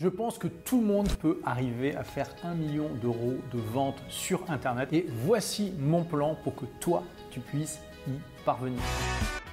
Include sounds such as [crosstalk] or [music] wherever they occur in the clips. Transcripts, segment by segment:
Je pense que tout le monde peut arriver à faire un million d'euros de vente sur Internet et voici mon plan pour que toi, tu puisses y parvenir.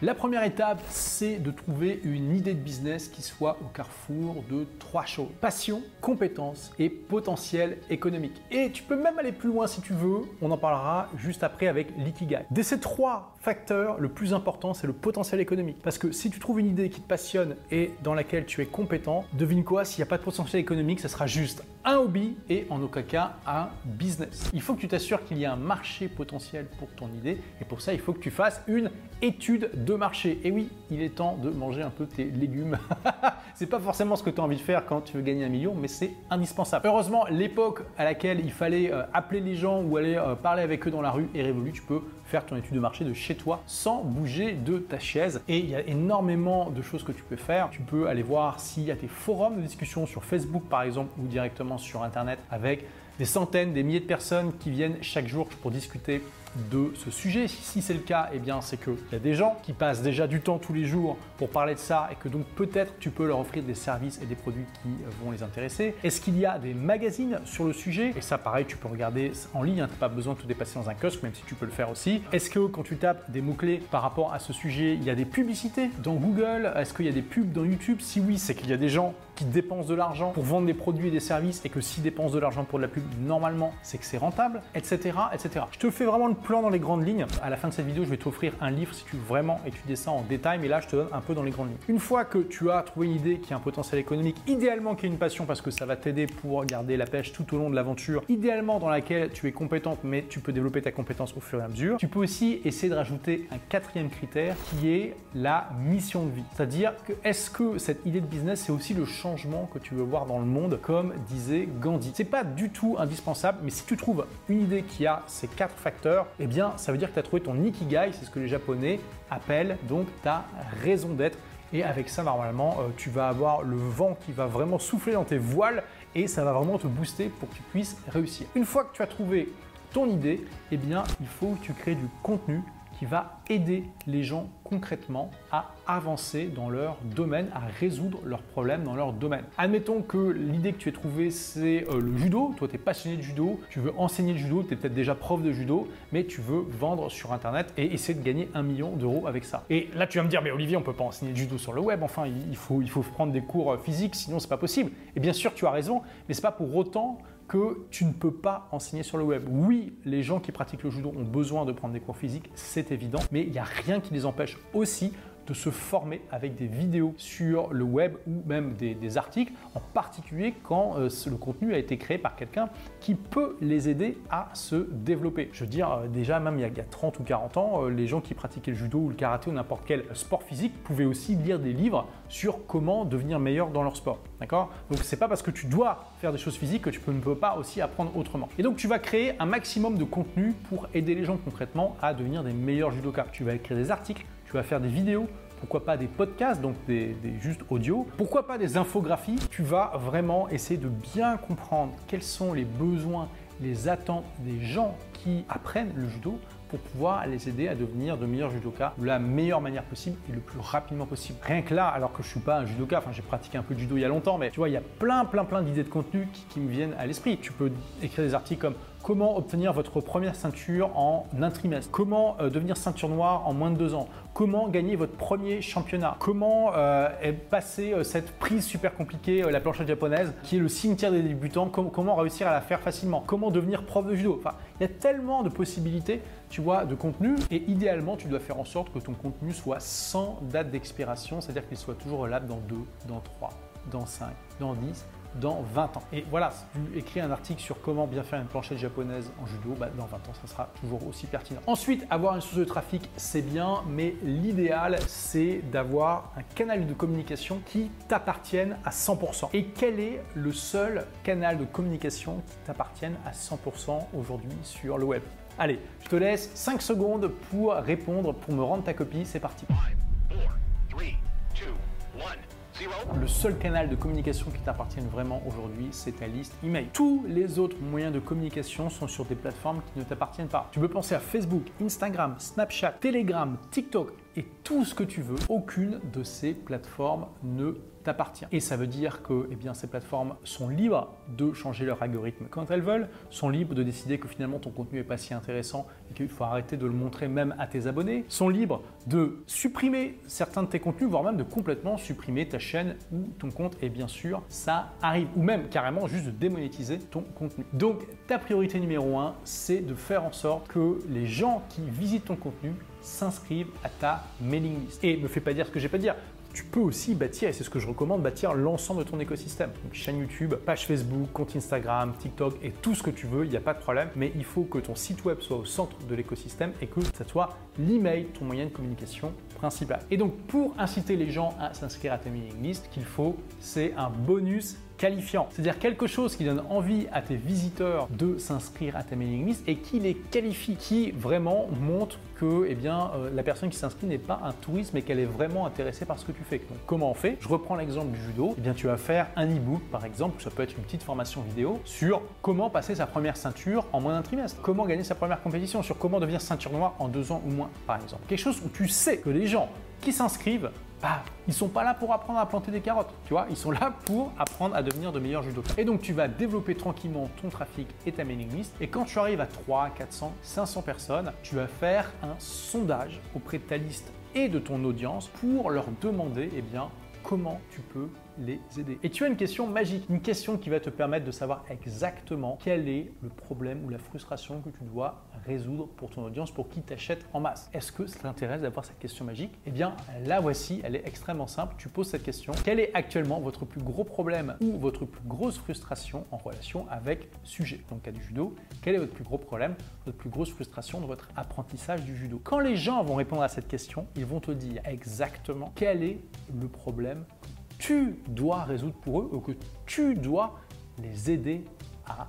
La première étape, c'est de trouver une idée de business qui soit au carrefour de trois choses. Passion, compétence et potentiel économique. Et tu peux même aller plus loin si tu veux, on en parlera juste après avec l'ikigai. De ces trois facteurs, le plus important, c'est le potentiel économique. Parce que si tu trouves une idée qui te passionne et dans laquelle tu es compétent, devine quoi, s'il n'y a pas de potentiel économique, ce sera juste un hobby et en aucun cas un business. Il faut que tu t'assures qu'il y a un marché potentiel pour ton idée et pour ça, il faut que tu fasses une étude de marché. Et oui, il est temps de manger un peu tes légumes. [laughs] c'est pas forcément ce que tu as envie de faire quand tu veux gagner un million, mais c'est indispensable. Heureusement, l'époque à laquelle il fallait euh, appeler les gens ou aller euh, parler avec eux dans la rue est révolue. Tu peux faire ton étude de marché de chez toi sans bouger de ta chaise. Et il y a énormément de choses que tu peux faire. Tu peux aller voir s'il y a des forums de discussion sur Facebook par exemple ou directement sur Internet avec des centaines, des milliers de personnes qui viennent chaque jour pour discuter de ce sujet. Si c'est le cas, eh bien c'est qu'il y a des gens qui passent déjà du temps tous les jours pour parler de ça et que donc peut-être tu peux leur offrir des services et des produits qui vont les intéresser. Est-ce qu'il y a des magazines sur le sujet? Et ça pareil, tu peux regarder en ligne, hein, tu n'as pas besoin de te dépasser dans un kiosque, même si tu peux le faire aussi. Est-ce que quand tu tapes des mots-clés par rapport à ce sujet, il y a des publicités dans Google? Est-ce qu'il y a des pubs dans YouTube? Si oui, c'est qu'il y a des gens qui dépensent de l'argent pour vendre des produits et des services et que s'ils dépensent de l'argent pour de la pub, normalement, c'est que c'est rentable, etc., etc. Je te fais vraiment le plan dans les grandes lignes. À la fin de cette vidéo, je vais t'offrir un livre si tu veux vraiment étudier ça en détail, mais là, je te donne un peu dans les grandes lignes. Une fois que tu as trouvé une idée qui a un potentiel économique, idéalement qui est une passion parce que ça va t'aider pour garder la pêche tout au long de l'aventure, idéalement dans laquelle tu es compétente, mais tu peux développer ta compétence au fur et à mesure, tu peux aussi essayer de rajouter un quatrième critère qui est la mission de vie. C'est-à-dire que est-ce que cette idée de business, c'est aussi le que tu veux voir dans le monde, comme disait Gandhi. C'est pas du tout indispensable, mais si tu trouves une idée qui a ces quatre facteurs, eh bien, ça veut dire que tu as trouvé ton ikigai, c'est ce que les Japonais appellent donc ta raison d'être. Et avec ça, normalement, euh, tu vas avoir le vent qui va vraiment souffler dans tes voiles et ça va vraiment te booster pour que tu puisses réussir. Une fois que tu as trouvé ton idée, eh bien, il faut que tu crées du contenu qui va aider les gens concrètement à avancer dans leur domaine, à résoudre leurs problèmes dans leur domaine. Admettons que l'idée que tu as trouvée, c'est euh, le judo. Toi, tu es passionné de judo, tu veux enseigner le judo, tu es peut-être déjà prof de judo, mais tu veux vendre sur Internet et essayer de gagner un million d'euros avec ça. Et là, tu vas me dire, mais Olivier, on peut pas enseigner le judo sur le web. Enfin, il faut, il faut prendre des cours euh, physiques, sinon c'est pas possible. Et bien sûr, tu as raison, mais c'est pas pour autant que tu ne peux pas enseigner sur le web. Oui, les gens qui pratiquent le judo ont besoin de prendre des cours physiques, c'est évident, mais il n'y a rien qui les empêche aussi de se former avec des vidéos sur le web ou même des, articles, en particulier quand euh, le contenu a été créé par quelqu'un qui peut les aider à se développer. Je veux dire, euh, déjà même il y, a, 30 ou 40 ans, euh, les gens qui pratiquaient le judo ou le karaté ou n'importe quel sport physique pouvaient aussi lire des livres sur comment devenir meilleur dans leur sport. D'accord? Donc c'est pas parce que tu dois faire des choses physiques que tu ne peux pas aussi apprendre autrement. Et donc tu vas créer un maximum de contenu pour aider les gens concrètement à devenir des meilleurs judokas. Tu vas écrire des articles, tu vas faire des vidéos, pourquoi pas des podcasts, donc des, juste audio, pourquoi pas des infographies. Tu vas vraiment essayer de bien comprendre quels sont les besoins, les attentes des gens qui apprennent le judo pour pouvoir les aider à devenir de meilleurs judokas de la meilleure manière possible et le plus rapidement possible. Rien que là, alors que je suis pas un judoka, enfin j'ai pratiqué un peu de judo il y a longtemps, mais tu vois, il y a plein plein plein d'idées de contenu qui me viennent à l'esprit. Tu peux écrire des articles comme comment obtenir votre première ceinture en un trimestre, comment euh, devenir ceinture noire en moins de deux ans, comment gagner votre premier championnat, comment euh, passer euh, cette prise super compliquée, la planchette japonaise, qui est le cimetière des débutants, comment réussir à la faire facilement, comment devenir prof de judo? Enfin, il y a tellement de possibilités, tu vois, de contenu, et idéalement, tu dois faire en sorte que ton contenu soit sans date d'expiration, c'est-à-dire qu'il soit toujours relable dans 2, dans 3, dans 5, dans 10, dans 20 ans. Et voilà, si tu écris un article sur comment bien faire une planchette japonaise en judo, bah, dans 20 ans, ça sera toujours aussi pertinent. Ensuite, avoir une source de trafic, c'est bien, mais l'idéal, c'est d'avoir un canal de communication qui t'appartienne à 100%. Et quel est le seul canal de communication qui t'appartienne à 100% aujourd'hui sur le web? Allez, je te laisse 5 secondes pour répondre, pour me rendre ta copie. C'est parti. Le seul canal de communication qui t'appartienne vraiment aujourd'hui, c'est ta liste email. Tous les autres moyens de communication sont sur des plateformes qui ne t'appartiennent pas. Tu peux penser à Facebook, Instagram, Snapchat, Telegram, TikTok et tout ce que tu veux. Aucune de ces plateformes ne Et ça veut dire que eh ces plateformes sont libres de changer leur algorithme quand elles veulent, sont libres de décider que finalement ton contenu n'est pas si intéressant et qu'il faut arrêter de le montrer même à tes abonnés, sont libres de supprimer certains de tes contenus, voire même de complètement supprimer ta chaîne ou ton compte. Et bien sûr, ça arrive. Ou même carrément juste de démonétiser ton contenu. Donc ta priorité numéro un, c'est de faire en sorte que les gens qui visitent ton contenu s'inscrivent à ta mailing list. Et me fais pas dire ce que j'ai pas dire tu peux aussi bâtir, et c'est ce que je recommande, bâtir l'ensemble de ton écosystème. Donc chaîne YouTube, page Facebook, compte Instagram, TikTok et tout ce que tu veux, il n'y a pas de problème, mais il faut que ton site web soit au centre de l'écosystème et que ça soit l'email, ton moyen de communication principal. Et donc pour inciter les gens à s'inscrire à ta mailing list, qu'il faut, c'est un bonus qualifiant. C'est-à-dire quelque chose qui donne envie à tes visiteurs de s'inscrire à ta mailing list et qui les qualifie, qui vraiment montre que eh bien, euh, la personne qui s'inscrit n'est pas un touriste mais qu'elle est vraiment intéressée par ce que tu fais. Donc comment on fait? Je reprends l'exemple du judo. Eh bien, tu vas faire un e-book par exemple, ça peut être une petite formation vidéo sur comment passer sa première ceinture en moins d'un trimestre, comment gagner sa première compétition, sur comment devenir ceinture noire en deux ans ou moins par exemple. Quelque chose où tu sais que les gens qui s'inscrivent bah, ils sont pas là pour apprendre à planter des carottes, tu vois, ils sont là pour apprendre à devenir de meilleurs judokas. Et donc tu vas développer tranquillement ton trafic et ta mailing list et quand tu arrives à 3, 400, 500 personnes, tu vas faire un sondage auprès de ta liste et de ton audience pour leur demander eh bien comment tu peux les aider. Et tu as une question magique, une question qui va te permettre de savoir exactement quel est le problème ou la frustration que tu dois résoudre pour ton audience, pour qui t'achète en masse. Est-ce que ça t'intéresse d'avoir cette question magique? Eh bien, la voici, elle est extrêmement simple. Tu poses cette question. Quel est actuellement votre plus gros problème ou votre plus grosse frustration en relation avec sujet? Dans le cas du judo, quel est votre plus gros problème, votre plus grosse frustration dans votre apprentissage du judo? Quand les gens vont répondre à cette question, ils vont te dire exactement quel est le problème tu dois résoudre pour eux ou que tu dois les aider à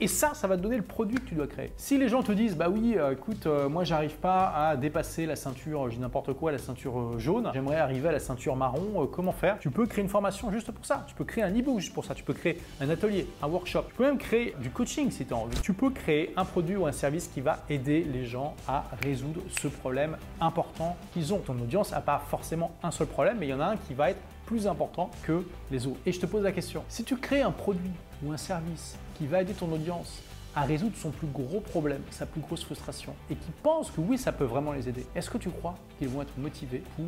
et ça, ça va te donner le produit que tu dois créer. Si les gens te disent, bah oui, euh, écoute, euh, moi j'arrive pas à dépasser la ceinture, j'ai n'importe quoi, la ceinture euh, jaune, j'aimerais arriver à la ceinture marron, comment faire? Tu peux créer une formation juste pour ça. Tu peux créer un e-book juste pour ça. Tu peux créer un atelier, un workshop. Tu peux même créer du coaching si tu as envie. Tu peux créer un produit ou un service qui va aider les gens à résoudre ce problème important qu'ils ont. Ton audience n'a pas forcément un seul problème, mais il y en a un qui va être plus important que les autres. Et je te pose la question, si tu crées un produit ou un service qui va aider ton audience à résoudre son plus gros problème, sa plus grosse frustration, et qui pense que oui, ça peut vraiment les aider, est-ce que tu crois qu'ils vont être motivés pour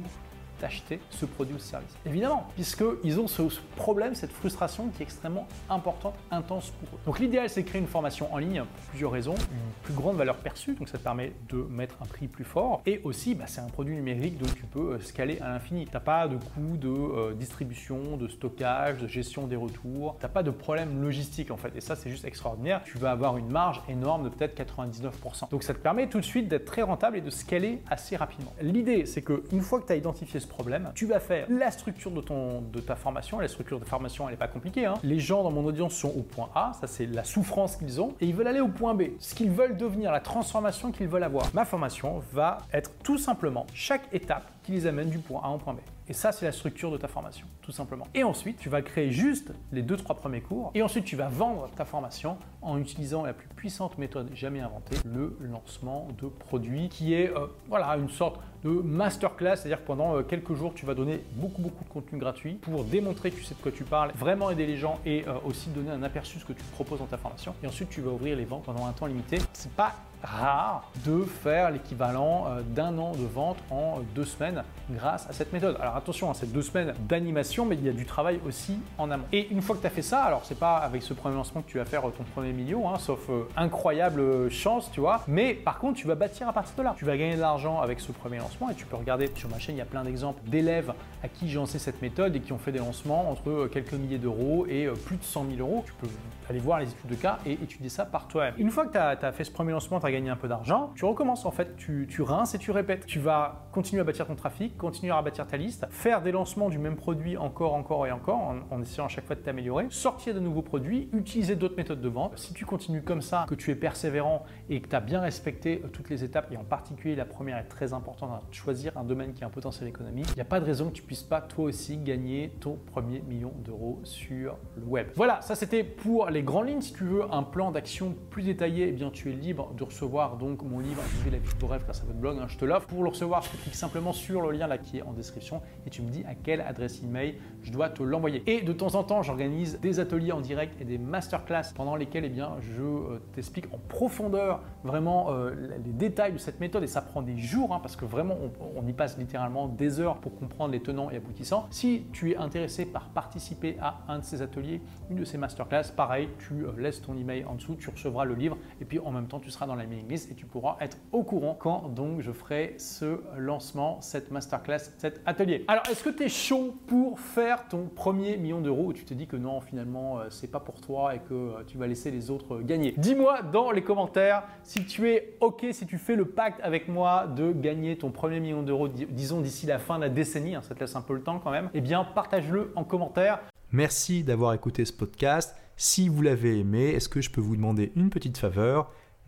d'acheter ce produit ou ce service. Évidemment, puisqu'ils ont ce problème, cette frustration qui est extrêmement importante, intense pour eux. Donc l'idéal, c'est de créer une formation en ligne pour plusieurs raisons. Une plus grande valeur perçue, donc ça te permet de mettre un prix plus fort. Et aussi, bah, c'est un produit numérique, donc tu peux euh, scaler à l'infini. Tu n'as pas de coût de euh, distribution, de stockage, de gestion des retours. Tu n'as pas de problème logistique en fait. Et ça, c'est juste extraordinaire. Tu vas avoir une marge énorme de peut-être 99%. Donc ça te permet tout de suite d'être très rentable et de scaler assez rapidement. L'idée, c'est qu'une fois que tu as identifié ce tu vas faire la structure de, ton, de ta formation. La structure de formation, elle n'est pas compliquée. Hein. Les gens dans mon audience sont au point A, ça c'est la souffrance qu'ils ont, et ils veulent aller au point B, ce qu'ils veulent devenir, la transformation qu'ils veulent avoir. Ma formation va être tout simplement chaque étape qui les amène du point A au point B. Et ça, c'est la structure de ta formation, tout simplement. Et ensuite, tu vas créer juste les deux, trois premiers cours. Et ensuite, tu vas vendre ta formation en utilisant la plus puissante méthode jamais inventée, le lancement de produits, qui est euh, voilà, une sorte de masterclass, c'est-à-dire que pendant euh, quelques jours, tu vas donner beaucoup, beaucoup de contenu gratuit pour démontrer que tu sais de quoi tu parles, vraiment aider les gens et euh, aussi donner un aperçu de ce que tu proposes dans ta formation. Et ensuite, tu vas ouvrir les ventes pendant un temps limité. C'est pas rare de faire l'équivalent euh, d'un an de vente en deux semaines grâce à cette méthode. Alors attention, hein, c'est deux semaines d'animation, mais il y a du travail aussi en amont. Et une fois que tu as fait ça, alors c'est pas avec ce premier lancement que tu vas faire ton premier million, hein, sauf euh, incroyable chance, tu vois, mais par contre, tu vas bâtir à partir de là. Tu vas gagner de l'argent avec ce premier lancement et tu peux regarder sur ma chaîne, il y a plein d'exemples d'élèves à qui j'ai lancé cette méthode et qui ont fait des lancements entre euh, quelques milliers d'euros et plus de 100 000 euros. Tu peux aller voir les études de cas et étudier ça par toi-même. Une fois que tu as, fait ce premier lancement, tu as gagné un peu d'argent, tu recommences en fait, tu, tu rinces et tu répètes. Tu vas continuer à bâtir ton trafic, continuer à bâtir ta liste, faire des lancements du même produit encore, encore et encore en, en essayant à chaque fois de t'améliorer, sortir de nouveaux produits, utiliser d'autres méthodes de vente. Si tu continues comme ça, que tu es persévérant et que tu as bien respecté euh, toutes les étapes, et en particulier la première est très importante, hein, choisir un domaine qui a un potentiel économique, il n'y a pas de raison que tu puisses pas toi aussi gagner ton premier million d'euros sur le web. Voilà, ça c'était pour les grandes lignes. Si tu veux un plan d'action plus détaillé, eh bien tu es libre de recevoir recevoir donc mon livre Vivez la vie de vos rêves grâce à votre blog, hein, je te l'offre. Pour le recevoir, tu cliques simplement sur le lien là qui est en description et tu me dis à quelle adresse email je dois te l'envoyer. Et de temps en temps, j'organise des ateliers en direct et des masterclass pendant lesquels eh bien, je euh, t'explique en profondeur vraiment euh, les détails de cette méthode et ça prend des jours hein, parce que vraiment on, on y passe littéralement des heures pour comprendre les tenants et aboutissants. Si tu es intéressé par participer à un de ces ateliers, une de ces masterclass, pareil, tu euh, laisses ton email en dessous, tu recevras le livre et puis en même temps tu seras dans la et tu pourras être au courant quand donc je ferai ce lancement, cette masterclass, cet atelier. Alors est-ce que tu es chaud pour faire ton premier million d'euros ou tu te dis que non finalement euh, c'est pas pour toi et que euh, tu vas laisser les autres gagner? Dis-moi dans les commentaires si tu es ok, si tu fais le pacte avec moi de gagner ton premier million d'euros, disons d'ici la fin de la décennie, hein, ça te laisse un peu le temps quand même, eh bien partage-le en commentaire. Merci d'avoir écouté ce podcast. Si vous l'avez aimé, est-ce que je peux vous demander une petite faveur?